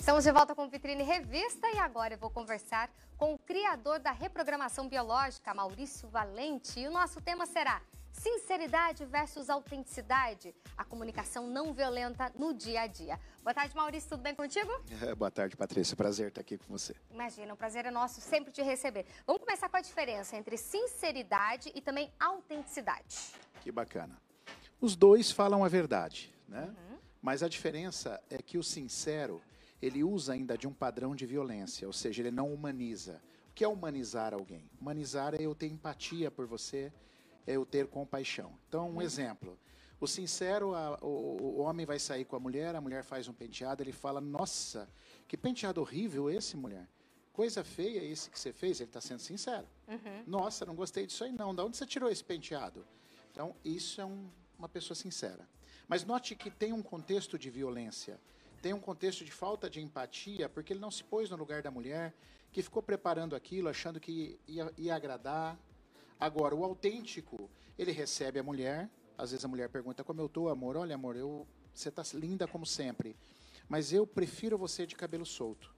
Estamos de volta com Vitrine Revista e agora eu vou conversar com o criador da reprogramação biológica, Maurício Valente. E o nosso tema será Sinceridade versus autenticidade, a comunicação não violenta no dia a dia. Boa tarde, Maurício, tudo bem contigo? É, boa tarde, Patrícia. Prazer estar aqui com você. Imagina, o prazer é nosso sempre te receber. Vamos começar com a diferença entre sinceridade e também autenticidade. Que bacana. Os dois falam a verdade, né? Uhum. Mas a diferença é que o sincero, ele usa ainda de um padrão de violência, ou seja, ele não humaniza. O que é humanizar alguém? Humanizar é eu ter empatia por você, é eu ter compaixão. Então, um exemplo. O sincero, a, o, o, homem vai sair com a mulher, a mulher faz um penteado, ele fala, nossa, que penteado horrível esse, mulher. Coisa feia esse que você fez, ele está sendo sincero. Uhum. Nossa, não gostei disso aí não. De onde você tirou esse penteado? Então, isso é um, uma pessoa sincera. Mas note que tem um contexto de violência, tem um contexto de falta de empatia, porque ele não se pôs no lugar da mulher, que ficou preparando aquilo, achando que ia, ia agradar, Agora, o autêntico, ele recebe a mulher, às vezes a mulher pergunta como eu tô, amor, olha amor, eu, você está linda como sempre, mas eu prefiro você de cabelo solto.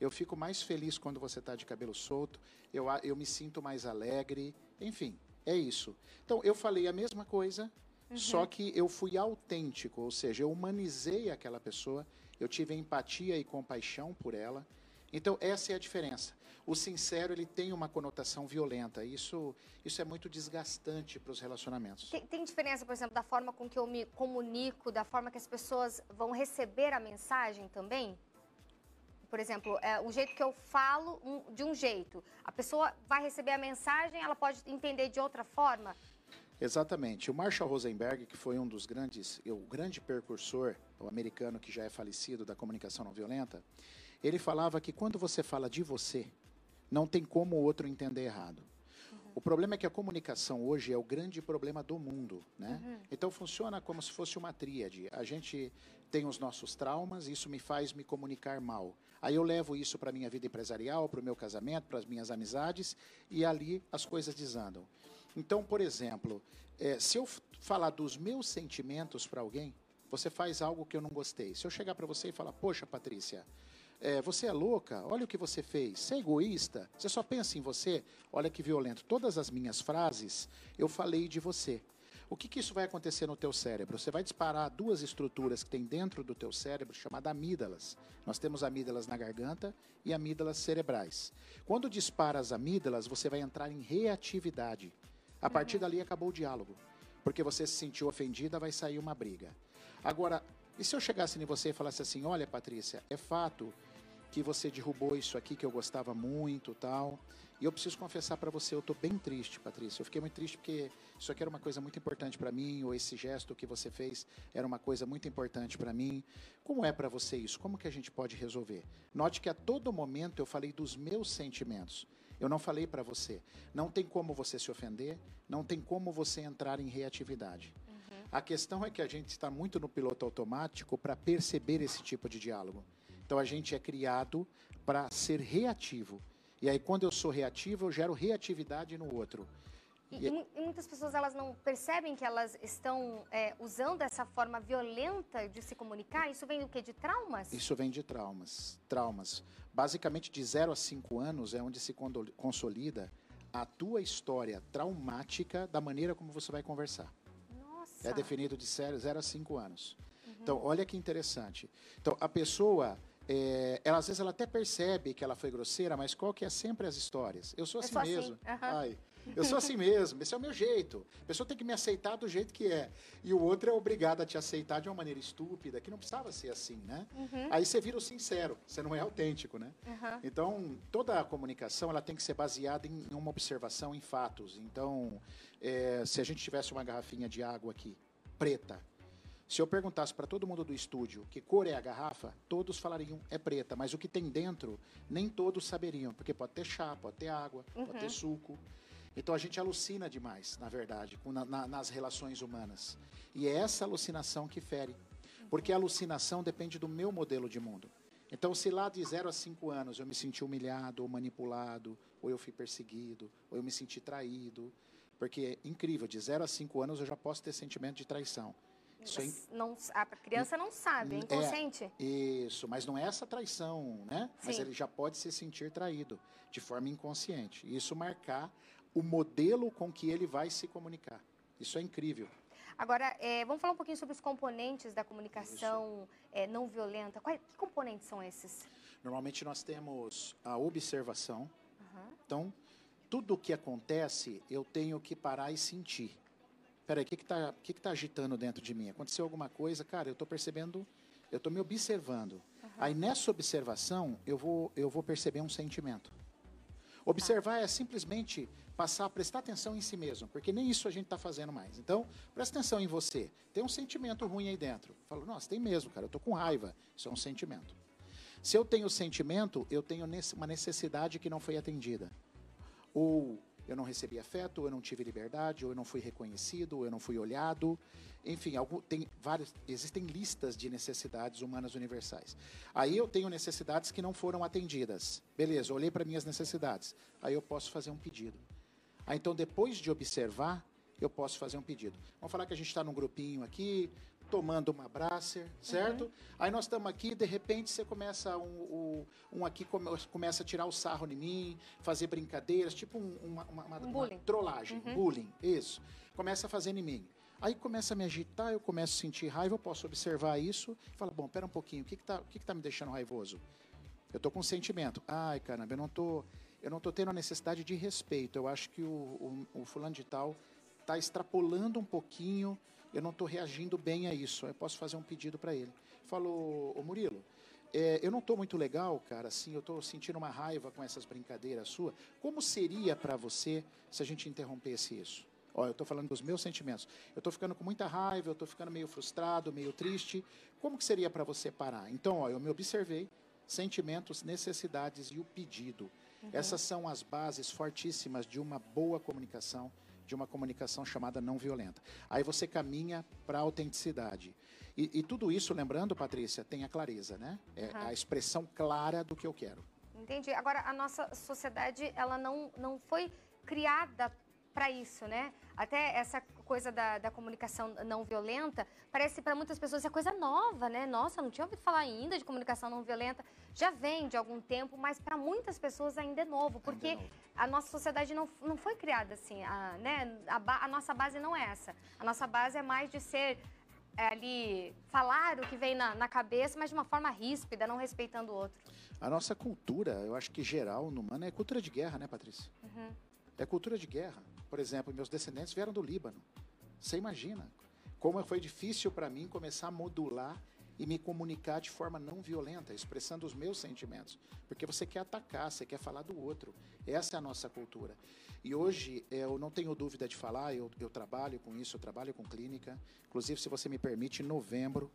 Eu fico mais feliz quando você está de cabelo solto, eu, eu me sinto mais alegre, enfim, é isso. Então, eu falei a mesma coisa, uhum. só que eu fui autêntico, ou seja, eu humanizei aquela pessoa, eu tive empatia e compaixão por ela, então, essa é a diferença. O sincero, ele tem uma conotação violenta. Isso, isso é muito desgastante para os relacionamentos. Tem, tem, diferença, por exemplo, da forma com que eu me comunico, da forma que as pessoas vão receber a mensagem também? Por exemplo, é, o jeito que eu falo um, de um jeito. A pessoa vai receber a mensagem, ela pode entender de outra forma? Exatamente. O Marshall Rosenberg, que foi um dos grandes, o grande percursor, o americano que já é falecido da comunicação não violenta, ele falava que quando você fala de você, não tem como o outro entender errado. Uhum. O problema é que a comunicação hoje é o grande problema do mundo, né? Uhum. Então funciona como se fosse uma tríade. A gente tem os nossos traumas, isso me faz me comunicar mal. Aí eu levo isso para minha vida empresarial, para o meu casamento, para as minhas amizades e ali as coisas desandam. Então, por exemplo, é, se eu falar dos meus sentimentos para alguém, você faz algo que eu não gostei. Se eu chegar para você e falar, poxa, Patrícia, é, você é louca, olha o que você fez, você é egoísta, você só pensa em você, olha que violento. Todas as minhas frases eu falei de você. O que, que isso vai acontecer no teu cérebro? Você vai disparar duas estruturas que tem dentro do teu cérebro, chamadas amígdalas. Nós temos amígdalas na garganta e amígdalas cerebrais. Quando dispara as amígdalas, você vai entrar em reatividade. A partir dali acabou o diálogo. Porque você se sentiu ofendida, vai sair uma briga. Agora, e se eu chegasse em você e falasse assim: olha, Patrícia, é fato que você derrubou isso aqui que eu gostava muito, tal. E eu preciso confessar para você, eu estou bem triste, Patrícia. Eu fiquei muito triste porque isso aqui era uma coisa muito importante para mim, ou esse gesto que você fez era uma coisa muito importante para mim. Como é para você isso? Como que a gente pode resolver? Note que a todo momento eu falei dos meus sentimentos. Eu não falei para você. Não tem como você se ofender, não tem como você entrar em reatividade. Uhum. A questão é que a gente está muito no piloto automático para perceber esse tipo de diálogo. Então a gente é criado para ser reativo. E aí quando eu sou reativo, eu gero reatividade no outro. E, e, e muitas pessoas elas não percebem que elas estão é, usando essa forma violenta de se comunicar. Isso vem do que? De traumas? Isso vem de traumas. Traumas. Basicamente, de 0 a 5 anos é onde se consolida a tua história traumática da maneira como você vai conversar. Nossa. É definido de 0 a 5 anos. Uhum. Então, olha que interessante. Então, a pessoa é, ela, às vezes ela até percebe que ela foi grosseira, mas qual que é sempre as histórias? Eu sou assim eu sou mesmo. Assim. Uhum. Ai, eu sou assim mesmo, esse é o meu jeito. A pessoa tem que me aceitar do jeito que é. E o outro é obrigado a te aceitar de uma maneira estúpida, que não precisava ser assim, né? Uhum. Aí você vira o sincero, você não é autêntico, né? Uhum. Então, toda a comunicação ela tem que ser baseada em uma observação, em fatos. Então, é, se a gente tivesse uma garrafinha de água aqui, preta, se eu perguntasse para todo mundo do estúdio que cor é a garrafa, todos falariam é preta, mas o que tem dentro, nem todos saberiam, porque pode ter chá, pode ter água, uhum. pode ter suco. Então a gente alucina demais, na verdade, na, na, nas relações humanas. E é essa alucinação que fere. Porque a alucinação depende do meu modelo de mundo. Então, se lá de 0 a 5 anos eu me senti humilhado, ou manipulado, ou eu fui perseguido, ou eu me senti traído, porque é incrível, de 0 a 5 anos eu já posso ter sentimento de traição. É não, a criança não sabe, é inconsciente. É, isso, mas não é essa traição, né? Sim. Mas ele já pode se sentir traído de forma inconsciente. Isso marcar o modelo com que ele vai se comunicar. Isso é incrível. Agora, é, vamos falar um pouquinho sobre os componentes da comunicação é, não violenta. Quais, que componentes são esses? Normalmente nós temos a observação. Uhum. Então, tudo o que acontece, eu tenho que parar e sentir. Peraí, o que está que que tá agitando dentro de mim? Aconteceu alguma coisa? Cara, eu estou percebendo, eu estou me observando. Uhum. Aí nessa observação, eu vou, eu vou perceber um sentimento. Observar é simplesmente passar a prestar atenção em si mesmo, porque nem isso a gente está fazendo mais. Então, presta atenção em você. Tem um sentimento ruim aí dentro. Falo, nossa, tem mesmo, cara, eu estou com raiva. Isso é um sentimento. Se eu tenho sentimento, eu tenho uma necessidade que não foi atendida. Ou eu não recebi afeto, eu não tive liberdade, ou eu não fui reconhecido, ou eu não fui olhado. Enfim, algum, tem vários, existem listas de necessidades humanas universais. Aí eu tenho necessidades que não foram atendidas. Beleza, olhei para minhas necessidades. Aí eu posso fazer um pedido. Aí, então, depois de observar, eu posso fazer um pedido. Vamos falar que a gente está num grupinho aqui, tomando uma bracer, certo? Uhum. Aí nós estamos aqui, de repente você começa, um, um, um, aqui come, começa a tirar o sarro em mim, fazer brincadeiras, tipo um, uma, uma, uma, uma trollagem, uhum. bullying, isso. Começa a fazer em mim. Aí começa a me agitar, eu começo a sentir raiva, eu posso observar isso e falar, bom, pera um pouquinho, o que está que que tá me deixando raivoso? Eu estou com um sentimento. Ai, caramba, eu não tô, eu não tô tendo a necessidade de respeito. Eu acho que o, o, o fulano de tal está extrapolando um pouquinho eu não estou reagindo bem a isso. Eu posso fazer um pedido para ele. Falou, ô Murilo, é, eu não estou muito legal, cara, assim, eu estou sentindo uma raiva com essas brincadeiras suas. Como seria para você se a gente interrompesse isso? Ó, eu estou falando dos meus sentimentos. Eu estou ficando com muita raiva, eu estou ficando meio frustrado, meio triste. Como que seria para você parar? Então, ó, eu me observei, sentimentos, necessidades e o pedido. Uhum. Essas são as bases fortíssimas de uma boa comunicação, de uma comunicação chamada não violenta. Aí você caminha para a autenticidade. E, e, tudo isso, lembrando, Patrícia, tem a clareza, né? É uhum. a expressão clara do que eu quero. Entendi. Agora, a nossa sociedade, ela não, não foi criada para isso, né? Até essa coisa da, da comunicação não violenta parece para muitas pessoas é coisa nova, né? Nossa, não tinha ouvido falar ainda de comunicação não violenta. Já vem de algum tempo, mas para muitas pessoas ainda é novo, porque é novo. a nossa sociedade não, não foi criada assim, a, né? A, a nossa base não é essa. A nossa base é mais de ser é, ali falar o que vem na, na, cabeça, mas de uma forma ríspida, não respeitando o outro. A nossa cultura, eu acho que geral no humano é cultura de guerra, né, Patrícia? Uhum. É cultura de guerra. Por exemplo, meus descendentes vieram do Líbano. Você imagina como foi difícil para mim começar a modular e me comunicar de forma não violenta, expressando os meus sentimentos. Porque você quer atacar, você quer falar do outro. Essa é a nossa cultura. E hoje, eu não tenho dúvida de falar, eu, eu trabalho com isso, eu trabalho com clínica. Inclusive, se você me permite, em novembro,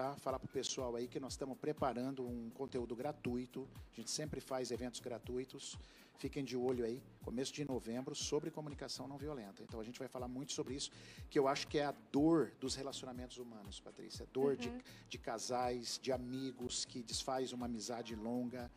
tá? Falar para o pessoal aí que nós estamos preparando um conteúdo gratuito. A gente sempre faz eventos gratuitos. Fiquem de olho aí, começo de novembro, sobre comunicação não violenta. Então a gente vai falar muito sobre isso, que eu acho que é a dor dos relacionamentos humanos, Patrícia. Dor uhum. de, de casais, de amigos que desfaz uma amizade longa,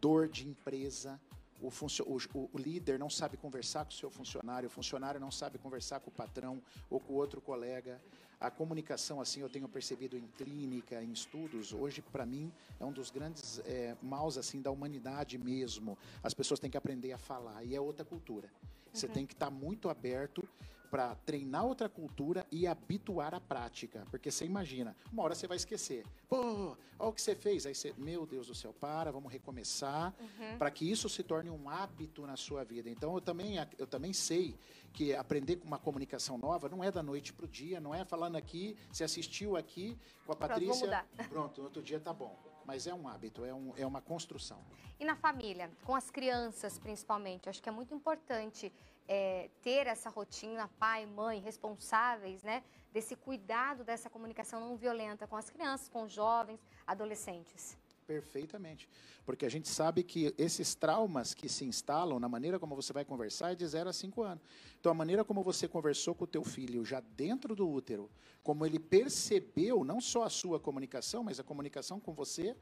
dor de empresa. O, o, o, líder não sabe conversar com o seu funcionário, o funcionário não sabe conversar com o patrão ou com outro colega. A comunicação, assim, eu tenho percebido em clínica, em estudos, hoje, para mim, é um dos grandes é, maus, assim, da humanidade mesmo. As pessoas têm que aprender a falar, e é outra cultura. Você uhum. tem que estar tá muito aberto para treinar outra cultura e habituar a prática. Porque você imagina, uma hora você vai esquecer. Pô, olha o que você fez. Aí você, meu Deus do céu, para, vamos recomeçar, uhum. para que isso se torne um hábito na sua vida. Então eu também, eu também sei que aprender uma comunicação nova não é da noite para o dia, não é falando aqui, você assistiu aqui com a Patrícia. Pronto, outro dia tá bom mas é um hábito, é, um, é uma construção. E na família, com as crianças principalmente, acho que é muito importante é, ter essa rotina, pai, mãe, responsáveis, né, desse cuidado dessa comunicação não violenta com as crianças, com os jovens, adolescentes. Perfeitamente. Porque a gente sabe que esses traumas que se instalam na maneira como você vai conversar é de 0 a 5 anos. Então, a maneira como você conversou com o teu filho já dentro do útero, como ele percebeu não só a sua comunicação, mas a comunicação com você,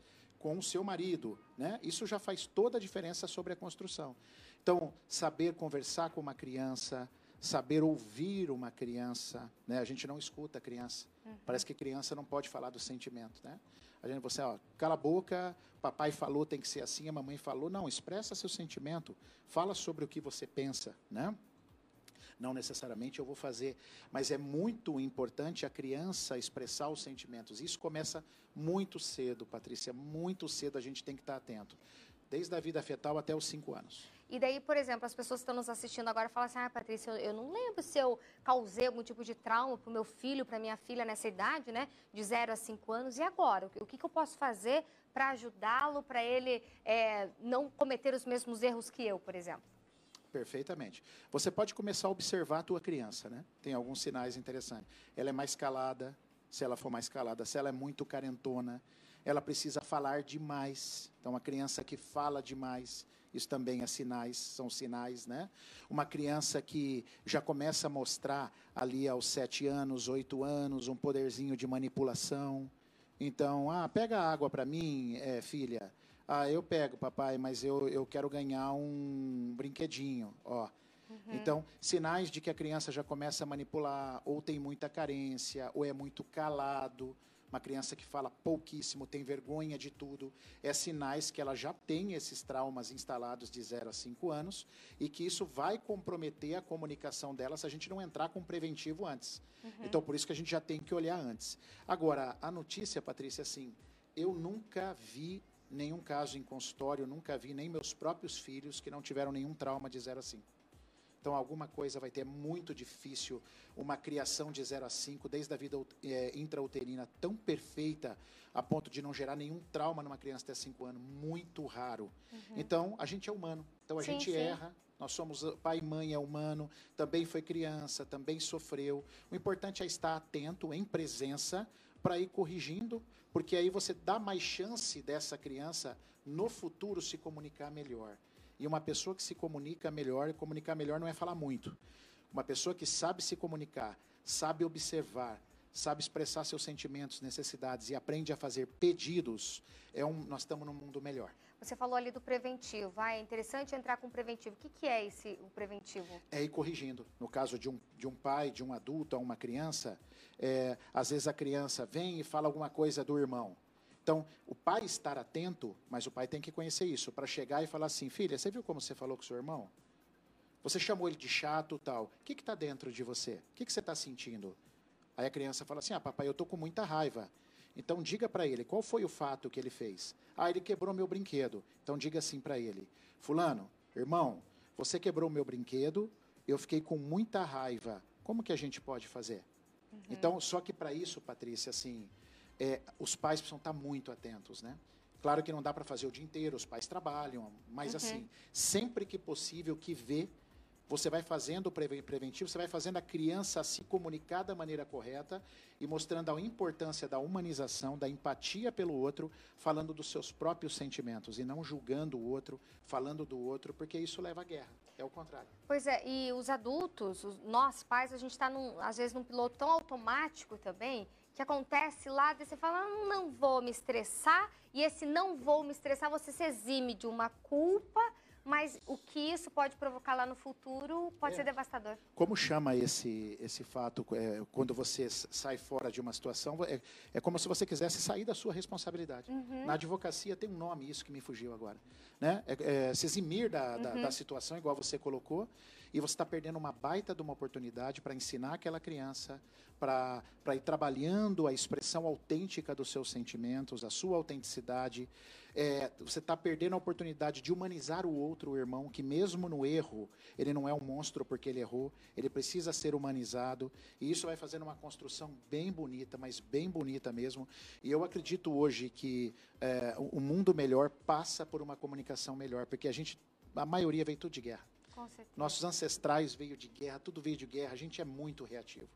com o seu marido, né? Isso já faz toda a diferença sobre a construção. Então, saber conversar com uma criança, saber ouvir uma criança, né? A gente não escuta a criança. Uhum. Parece que criança não pode falar do sentimento, né? A gente, você, ó, cala a boca, papai falou, tem que ser assim, a mamãe falou. Não, expressa seu sentimento, fala sobre o que você pensa, né? Não necessariamente eu vou fazer, mas é muito importante a criança expressar os sentimentos. Isso começa muito cedo, Patrícia, muito cedo a gente tem que estar atento. Desde a vida fetal até os cinco anos. E daí, por exemplo, as pessoas que estão nos assistindo agora falam assim: ah, Patrícia, eu, eu não lembro se eu causei algum tipo de trauma para o meu filho, para minha filha nessa idade, né? De 0 a 5 anos. E agora? O que, que eu posso fazer para ajudá-lo, para ele é, não cometer os mesmos erros que eu, por exemplo? Perfeitamente. Você pode começar a observar a tua criança, né? Tem alguns sinais interessantes. Ela é mais calada, se ela for mais calada. Se ela é muito carentona, ela precisa falar demais. Então, uma criança que fala demais, isso também é sinais, são sinais, né? Uma criança que já começa a mostrar ali aos sete anos, oito anos, um poderzinho de manipulação. Então, ah, pega água para mim, é, filha. Ah, eu pego, papai, mas eu, eu quero ganhar um brinquedinho, ó. Uhum. Então, sinais de que a criança já começa a manipular, ou tem muita carência, ou é muito calado uma criança que fala pouquíssimo, tem vergonha de tudo, é sinais que ela já tem esses traumas instalados de 0 a 5 anos e que isso vai comprometer a comunicação dela se a gente não entrar com preventivo antes. Uhum. Então, por isso que a gente já tem que olhar antes. Agora, a notícia, Patrícia, assim, eu nunca vi nenhum caso em consultório, nunca vi nem meus próprios filhos que não tiveram nenhum trauma de 0 a 5. Então, alguma coisa vai ter muito difícil. Uma criação de 0 a 5, desde a vida é, intrauterina tão perfeita, a ponto de não gerar nenhum trauma numa criança até 5 anos. Muito raro. Uhum. Então, a gente é humano. Então, a sim, gente sim. erra. Nós somos pai e mãe, é humano. Também foi criança, também sofreu. O importante é estar atento, em presença, para ir corrigindo, porque aí você dá mais chance dessa criança no futuro se comunicar melhor. E uma pessoa que se comunica melhor, e comunicar melhor não é falar muito. Uma pessoa que sabe se comunicar, sabe observar, sabe expressar seus sentimentos, necessidades e aprende a fazer pedidos, é um, nós estamos num mundo melhor. Você falou ali do preventivo. Ah, é interessante entrar com preventivo. O que, que é esse o preventivo? É ir corrigindo. No caso de um, de um pai, de um adulto, a uma criança, é, às vezes a criança vem e fala alguma coisa do irmão. Então, o pai estar atento, mas o pai tem que conhecer isso, para chegar e falar assim: filha, você viu como você falou com seu irmão? Você chamou ele de chato tal. O que está dentro de você? O que, que você está sentindo? Aí a criança fala assim: ah, papai, eu estou com muita raiva. Então diga para ele qual foi o fato que ele fez. Ah, ele quebrou meu brinquedo. Então diga assim para ele: Fulano, irmão, você quebrou meu brinquedo, eu fiquei com muita raiva. Como que a gente pode fazer? Uhum. Então, só que para isso, Patrícia, assim, é, os pais precisam estar muito atentos, né? Claro que não dá para fazer o dia inteiro, os pais trabalham, mas uhum. assim, sempre que possível, que vê, você vai fazendo o preventivo, você vai fazendo a criança se comunicar da maneira correta e mostrando a importância da humanização, da empatia pelo outro, falando dos seus próprios sentimentos e não julgando o outro, falando do outro, porque isso leva à guerra. É o contrário. Pois é, e os adultos, os, nós pais, a gente está, às vezes, num piloto tão automático também que acontece lá, você fala, ah, não vou me estressar, e esse não vou me estressar, você se exime de uma culpa, mas o que isso pode provocar lá no futuro pode é. ser devastador. Como chama esse, esse fato é, quando você sai fora de uma situação? É, é como se você quisesse sair da sua responsabilidade. Uhum. Na advocacia tem um nome, isso que me fugiu agora. Né? É, é se eximir da, da, uhum. da situação, igual você colocou, e você está perdendo uma baita de uma oportunidade para ensinar aquela criança, para ir trabalhando a expressão autêntica dos seus sentimentos, a sua autenticidade. É, você está perdendo a oportunidade de humanizar o outro o irmão, que mesmo no erro, ele não é um monstro porque ele errou, ele precisa ser humanizado, e isso vai fazendo uma construção bem bonita, mas bem bonita mesmo. E eu acredito hoje que é, o mundo melhor passa por uma comunicação melhor, porque a gente, a maioria veio tudo de guerra. Nossos ancestrais veio de guerra, tudo veio de guerra, a gente é muito reativo.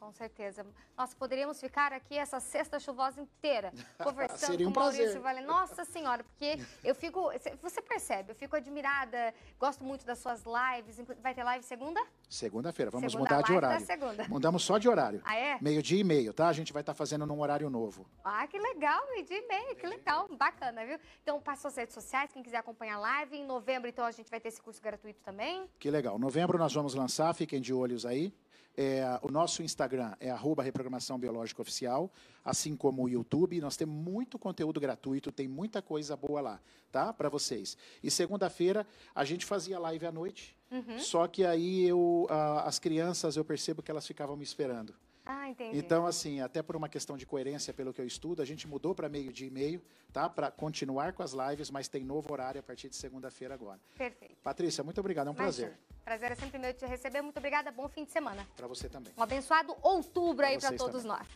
Com certeza. Nós poderíamos ficar aqui essa sexta chuvosa inteira conversando Seria um com o Maurício. Valente. Nossa Senhora, porque eu fico. Você percebe, eu fico admirada, gosto muito das suas lives. Vai ter live segunda? Segunda-feira, vamos Segunda mudar de horário. segunda. Mudamos só de horário. Ah, é? Meio-dia e meio, tá? A gente vai estar fazendo num horário novo. Ah, que legal, meio-dia e meio, que legal, bacana, viu? Então, passa suas redes sociais, quem quiser acompanhar a live. Em novembro, então, a gente vai ter esse curso gratuito também. Que legal. Novembro nós vamos lançar, fiquem de olhos aí. É, o nosso Instagram é arroba reprogramação biológica oficial, assim como o YouTube. Nós temos muito conteúdo gratuito, tem muita coisa boa lá, tá? Para vocês. E segunda-feira a gente fazia live à noite, só que aí eu, as crianças eu percebo que elas ficavam me esperando. Ah, entendi. Então, assim, até por uma questão de coerência, pelo que eu estudo, a gente mudou para meio-dia e meio, tá? Para continuar com as lives, mas tem novo horário a partir de segunda-feira agora. Perfeito. Patrícia, muito obrigado, é um prazer. Imagina. Prazer é sempre meu te receber. Muito obrigada. Bom fim de semana. Para você também. Um abençoado outubro aí Pra para vocês todos também. nós.